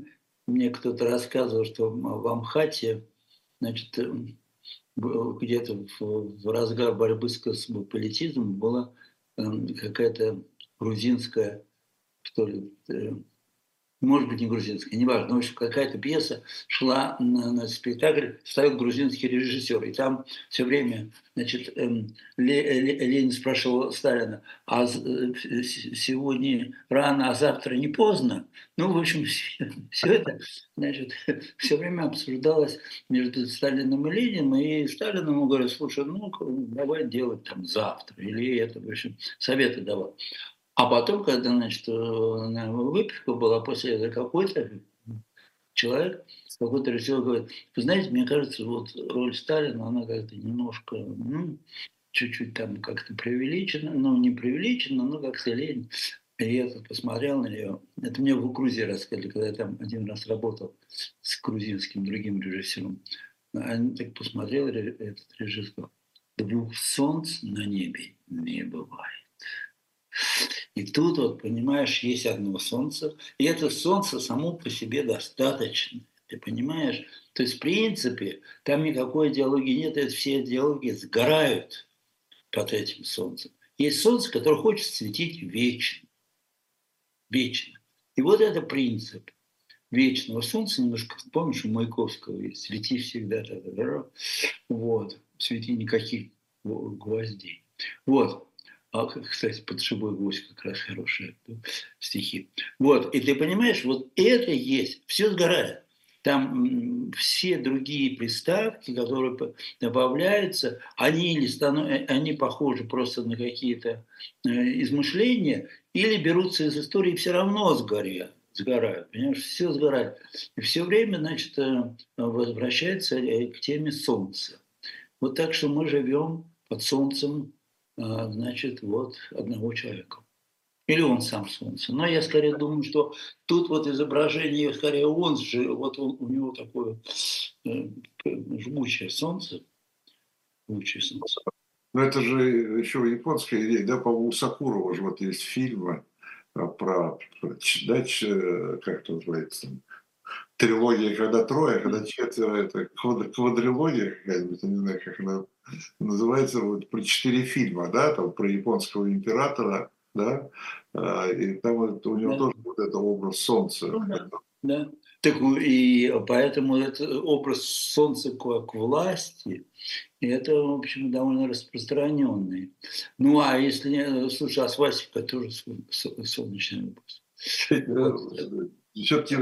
мне кто-то рассказывал, что в Амхате, значит, где-то в, в разгар борьбы с космополитизмом была э, какая-то грузинская, что ли, э, может быть, не грузинская, неважно, в общем, какая-то пьеса шла на, на спектакль, ставил грузинский режиссер. И там все время, значит, эм, Ленин спрашивал Сталина, а э, сегодня рано, а завтра не поздно? Ну, в общем, все, все это, значит, все время обсуждалось между Сталином и Лениным, и Сталин ему говорит, слушай, ну, давай делать там завтра, или это, в общем, советы давал. А потом, когда, значит, э, выпивка была после этого, какой-то человек, какой-то режиссер говорит, вы знаете, мне кажется, вот роль Сталина, она как-то немножко, ну, чуть-чуть там как-то преувеличена, ну, не преувеличена, но как-то лень. И я тут посмотрел на нее. Это мне в Грузии рассказали, когда я там один раз работал с грузинским другим режиссером. Они так посмотрели, этот режиссер. Двух солнц на небе не бывает. И тут, вот, понимаешь, есть одно солнце, и это солнце само по себе достаточно. Ты понимаешь? То есть, в принципе, там никакой идеологии нет, это все идеологии сгорают под этим солнцем. Есть солнце, которое хочет светить вечно. Вечно. И вот это принцип вечного солнца. Немножко, помнишь, у Маяковского есть «Свети всегда». Да, да, да, вот. «Свети никаких гвоздей». Вот. А, кстати, под шибой гвоздь как раз хорошие стихи. Вот, и ты понимаешь, вот это есть, все сгорает. Там все другие приставки, которые добавляются, они, или стану, э, они похожи просто на какие-то э, измышления, или берутся из истории и все равно сгорят сгорают, понимаешь, все сгорает. И все время, значит, э, возвращается к теме Солнца. Вот так что мы живем под Солнцем значит, вот одного человека. Или он сам солнце. Но я скорее думаю, что тут вот изображение, скорее он же, вот он, у него такое э, жгучее солнце. Жгучее солнце. Но это же еще японская идея, да, по-моему, у Сакурова же вот есть фильмы а, про да, как это называется, трилогия, когда трое, когда четверо, это квадрилогия какая-нибудь, не знаю, как она называется, вот про четыре фильма, да, там про японского императора, да, а, и там у него да. тоже вот это образ солнца. Ну, да. да. Так и поэтому это образ солнца как власти, это, в общем, довольно распространенный. Ну, а если, слушай, а свастика тоже солнечный образ. Все-таки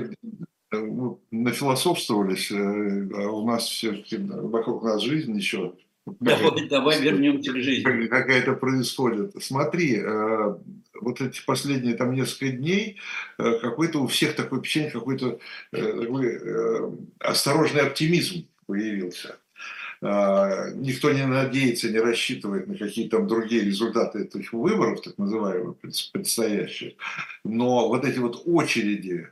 мы нафилософствовались, э, а у нас все-таки вокруг нас жизнь еще. Давай, давай вернемся к жизни. Какая-то происходит. Смотри, э, вот эти последние там несколько дней э, какой-то у всех такой впечатление, какой-то такой осторожный оптимизм появился. Никто не надеется, не рассчитывает на какие-то там другие результаты этих выборов, так называемых, предстоящих. Но вот эти вот очереди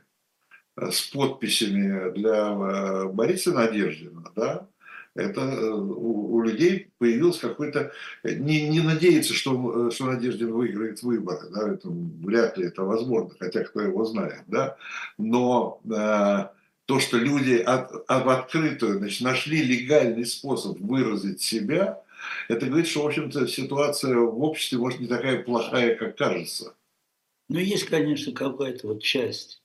Э, с подписями для э, Бориса Надеждина, да, это э, у, у людей появился какой-то... Не, не надеяться, что, что Надеждин выиграет выборы, да, это вряд ли это возможно, хотя кто его знает, да, но э, то, что люди от, от, открытую значит, нашли легальный способ выразить себя, это говорит, что, в общем-то, ситуация в обществе, может, не такая плохая, как кажется. Ну, есть, конечно, какая-то вот часть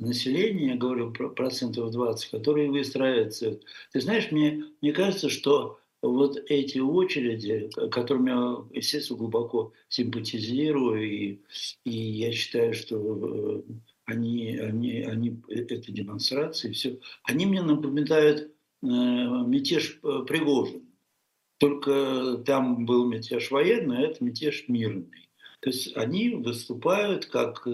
населения, я говорю про процентов 20, которые выстраиваются. Ты знаешь, мне, мне кажется, что вот эти очереди, которым я, естественно, глубоко симпатизирую, и, и я считаю, что э, они, они, они, это демонстрации, все, они мне напоминают мятеж Пригожин. Только там был мятеж военный, а это мятеж мирный. То есть они выступают как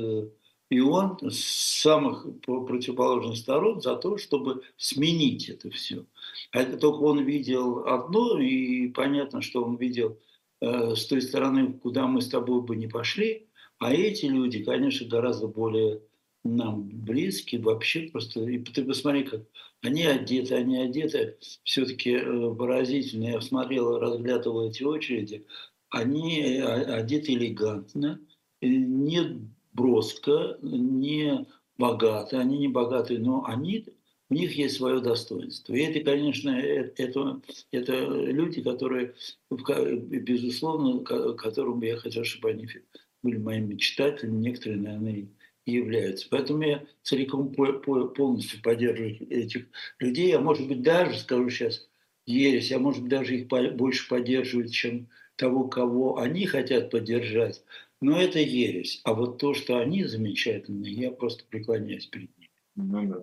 и он с самых противоположных сторон за то, чтобы сменить это все. А это только он видел одно, и понятно, что он видел э, с той стороны, куда мы с тобой бы не пошли. А эти люди, конечно, гораздо более нам близкие вообще просто. И ты посмотри, как они одеты, они одеты все-таки э, выразительно. Я смотрел, разглядывал эти очереди. Они э, одеты элегантно, не броско, не богаты, они не богатые, но они, у них есть свое достоинство. И это, конечно, э, это, это люди, которые, безусловно, которым я хотел, чтобы они были моими читателями, некоторые, наверное, и являются. Поэтому я целиком полностью поддерживаю этих людей. А может быть, даже, скажу сейчас, ересь, а может быть, даже их больше поддерживают, чем того, кого они хотят поддержать. Но это ересь. А вот то, что они замечательные, я просто преклоняюсь перед ними. Ну да.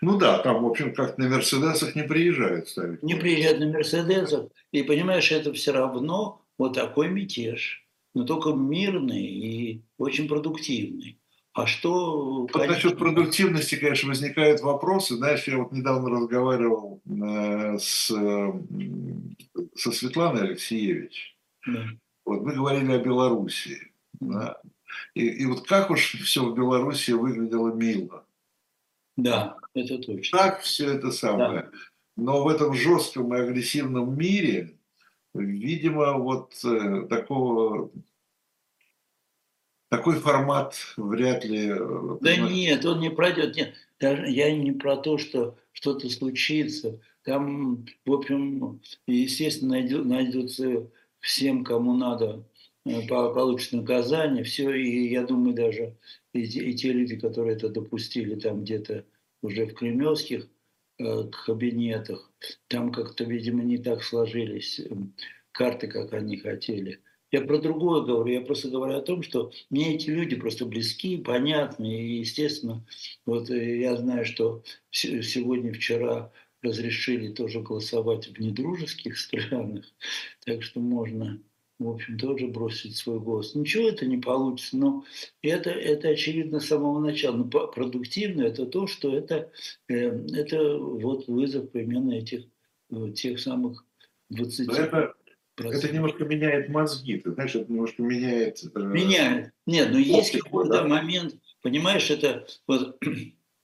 ну да, там, в общем, как на Мерседесах не приезжают ставить. Не приезжают на Мерседесах. И понимаешь, это все равно вот такой мятеж. Но только мирный и очень продуктивный. А что... Вот конечно... насчет продуктивности, конечно, возникают вопросы. Знаешь, я вот недавно разговаривал э, с, э, со Светланой Алексеевич. Да. Вот мы говорили о Белоруссии. Да. И, и вот как уж все в Беларуси выглядело мило. Да, это точно. Так все это самое. Да. Но в этом жестком и агрессивном мире, видимо, вот э, такого такой формат вряд ли... Э, да нет, он не пройдет. Нет, даже я не про то, что что-то случится. Там, в общем, естественно, найдется всем, кому надо Э, получит наказание, все, и я думаю, даже и, и те люди, которые это допустили там где-то уже в кремлевских э, кабинетах, там как-то, видимо, не так сложились э, карты, как они хотели. Я про другое говорю, я просто говорю о том, что мне эти люди просто близки, понятны, и, естественно, вот э, я знаю, что сегодня, вчера разрешили тоже голосовать в недружеских странах, так что можно в общем, тоже бросить свой голос. Ничего это не получится, но это, это очевидно с самого начала. Но продуктивно это то, что это, э, это вот вызов именно этих э, тех самых 20 это, это немножко меняет мозги, ты знаешь, это немножко меняет... Э, меняет. Нет, но есть какой-то да. момент, понимаешь, это вот,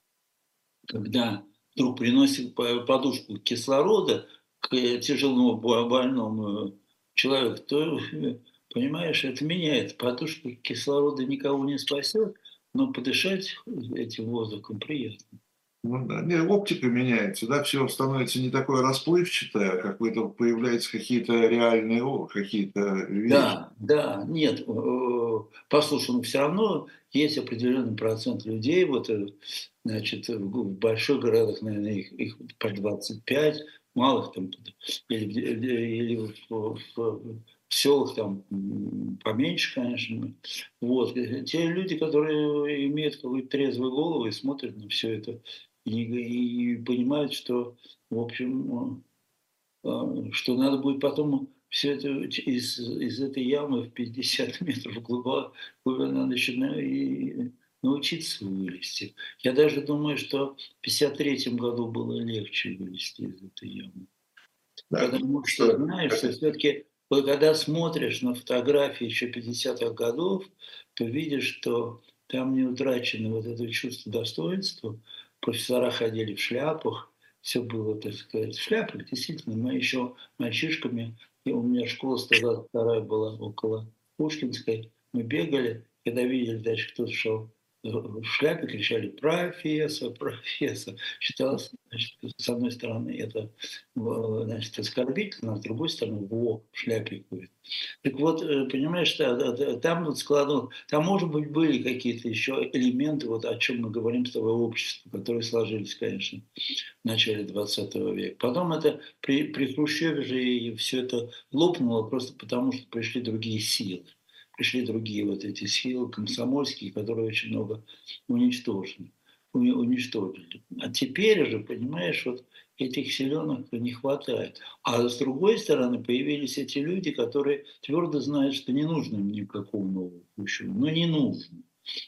когда вдруг приносит подушку кислорода к тяжелому больному человек, то, понимаешь, это меняет. Подушка кислорода никого не спасет, но подышать этим воздухом приятно. Ну, да. не, оптика меняется, да, все становится не такое расплывчатое, а какое-то появляются какие-то реальные какие-то вещи. Да, да, нет, послушай, ну все равно есть определенный процент людей, вот, э, значит, в больших городах, наверное, их, их по 25, малых там или, или в, в, в селах там поменьше, конечно. Вот. Те люди, которые имеют какую-то трезвую голову и смотрят на все это и, и понимают, что, в общем, э, что надо будет потом все это из, из этой ямы в 50 метров глубоко, надо еще и научиться вылезти. Я даже думаю, что в 1953 году было легче вылезти из этой ямы. Да. Потому что, знаешь, все-таки, когда смотришь на фотографии еще 50-х годов, то видишь, что там не утрачено вот это чувство достоинства. Профессора ходили в шляпах, все было, так сказать, в шляпах. Действительно, мы еще мальчишками, и у меня школа 122 была около Пушкинской, мы бегали, когда видели, дальше кто-то шел в шляпе кричали «профессор, профессор». Считалось, значит, с одной стороны, это значит, оскорбительно, а с другой стороны, во, в шляпе ходит. Так вот, э, понимаешь, там вот складывал, там, может быть, были какие-то еще элементы, вот о чем мы говорим с тобой, общества, которые сложились, конечно, в начале 20 века. Потом это при, при Хрущеве же и все это лопнуло просто потому, что пришли другие силы пришли другие вот эти силы комсомольские, которые очень много уничтожены. уничтожили. А теперь же, понимаешь, вот этих селенок не хватает. А с другой стороны появились эти люди, которые твердо знают, что не нужно им никакого нового Пущина. Но не нужно.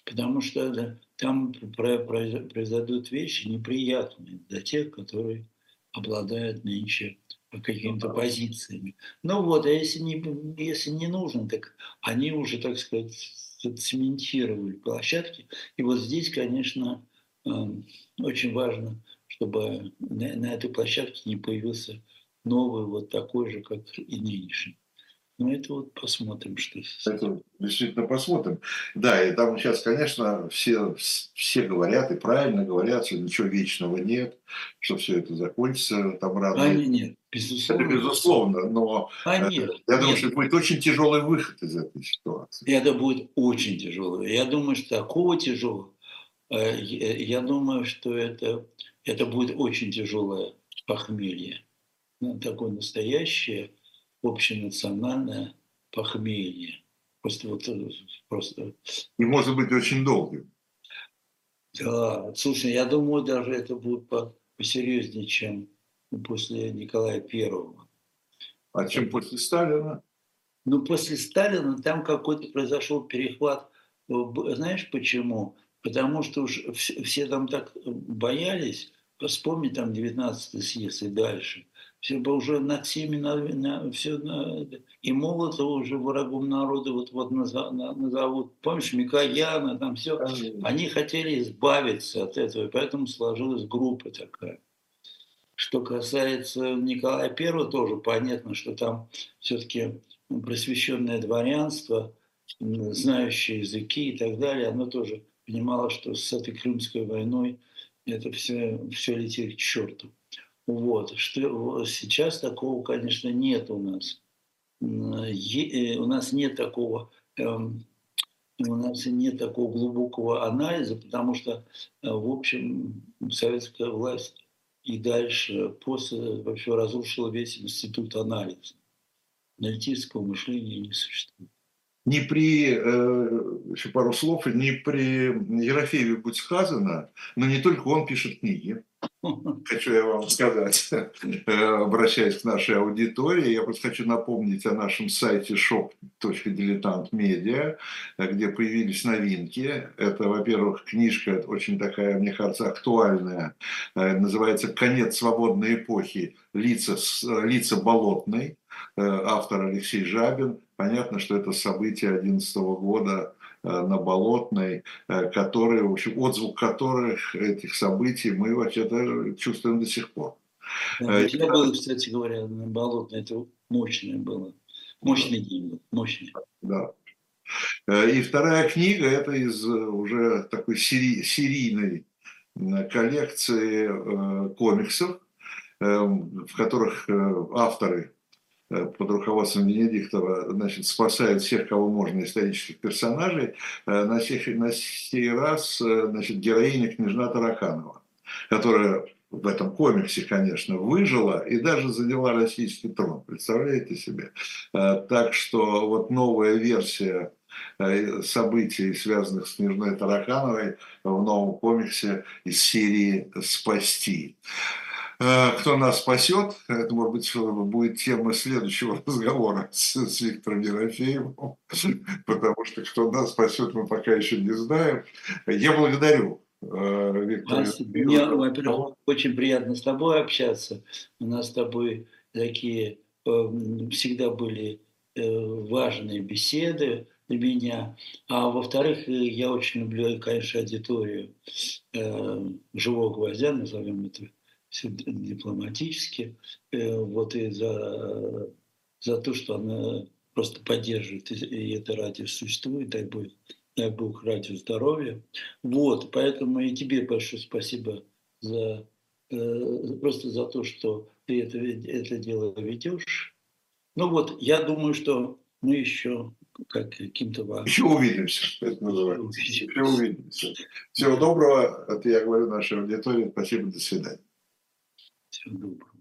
Потому что там произойдут вещи неприятные для тех, которые обладают нынче какими-то позициями. Ну вот, а если не, если не нужно, так они уже, так сказать, цементировали площадки. И вот здесь, конечно, эм, очень важно, чтобы на, на этой площадке не появился новый, вот такой же, как и нынешний. Ну, это вот посмотрим, что... Это действительно посмотрим. Да, и там сейчас, конечно, все, все говорят, и правильно говорят, что ничего вечного нет, что все это закончится там рано. А нет, безусловно. Это безусловно, но а э, нет, я думаю, нет. что будет очень тяжелый выход из этой ситуации. Это будет очень тяжелый. Я думаю, что такого тяжелого, э, я думаю, что это, это будет очень тяжелое похмелье. Ну, такое настоящее, общенациональное похмелье. Просто вот э, просто. И может быть очень долгим. Да, слушай, я думаю, даже это будет по посерьезнее, чем после Николая Первого. А чем после Сталина? Ну, после Сталина там какой-то произошел перехват. Знаешь почему? Потому что уж все там так боялись, вспомни там 19-й съезд и дальше – уже над всеми, на, на, все, на, и Молотова уже врагом народа вот, вот назовут. Помнишь, Микояна, там все. Они хотели избавиться от этого, и поэтому сложилась группа такая. Что касается Николая Первого, тоже понятно, что там все-таки просвещенное дворянство, знающие языки и так далее, оно тоже понимало, что с этой Крымской войной это все, все летит к черту. Вот. Что сейчас такого, конечно, нет у нас. Е, у нас нет такого эм, у нас нет такого глубокого анализа, потому что, э, в общем, советская власть и дальше после вообще разрушила весь институт анализа. Аналитического мышления не существует. Не при, э, еще пару слов, не при Ерофееве будет сказано, но не только он пишет книги хочу я вам сказать, э, обращаясь к нашей аудитории, я просто хочу напомнить о нашем сайте shop.diletant.media, где появились новинки. Это, во-первых, книжка очень такая, мне кажется, актуальная, э, называется «Конец свободной эпохи. Лица, лица болотной», автор Алексей Жабин. Понятно, что это событие 2011 года, Э, на Болотной, э, которые, в общем, отзвук которых, этих событий мы вообще-то чувствуем до сих пор. Да, э, я был, кстати говоря, на Болотной, это мощное было. Мощный день был, мощный. Да. И вторая книга, это из уже такой сери, серийной коллекции комиксов, в которых авторы под руководством Венедиктова значит, спасает всех, кого можно, исторических персонажей, э, на сей, на сей раз э, значит, героиня княжна Тараканова, которая в этом комиксе, конечно, выжила и даже заняла российский трон. Представляете себе? Так что вот новая версия событий, связанных с княжной Таракановой в новом комиксе из серии «Спасти». Э, кто нас спасет, это, может быть, будет тема следующего разговора с, с Виктором Ерофеевым, потому что кто нас спасет, мы пока еще не знаем. Я благодарю э, Виктора. Мне, во-первых, очень приятно с тобой общаться. У нас с тобой такие э, всегда были важные беседы для меня. А во-вторых, я очень люблю, конечно, аудиторию живого гвоздя, назовем это дипломатически, э, вот и за, за то, что она просто поддерживает, и это радио существует, дай Бог, дай Бог радио здоровья. Вот, поэтому и тебе большое спасибо за э, просто за то, что ты это, это дело ведешь. Ну вот, я думаю, что мы еще как каким-то. Еще увидимся, это называется. Еще увидимся. Всего доброго. Это я говорю нашей аудитории. Спасибо, до свидания. Всего доброго.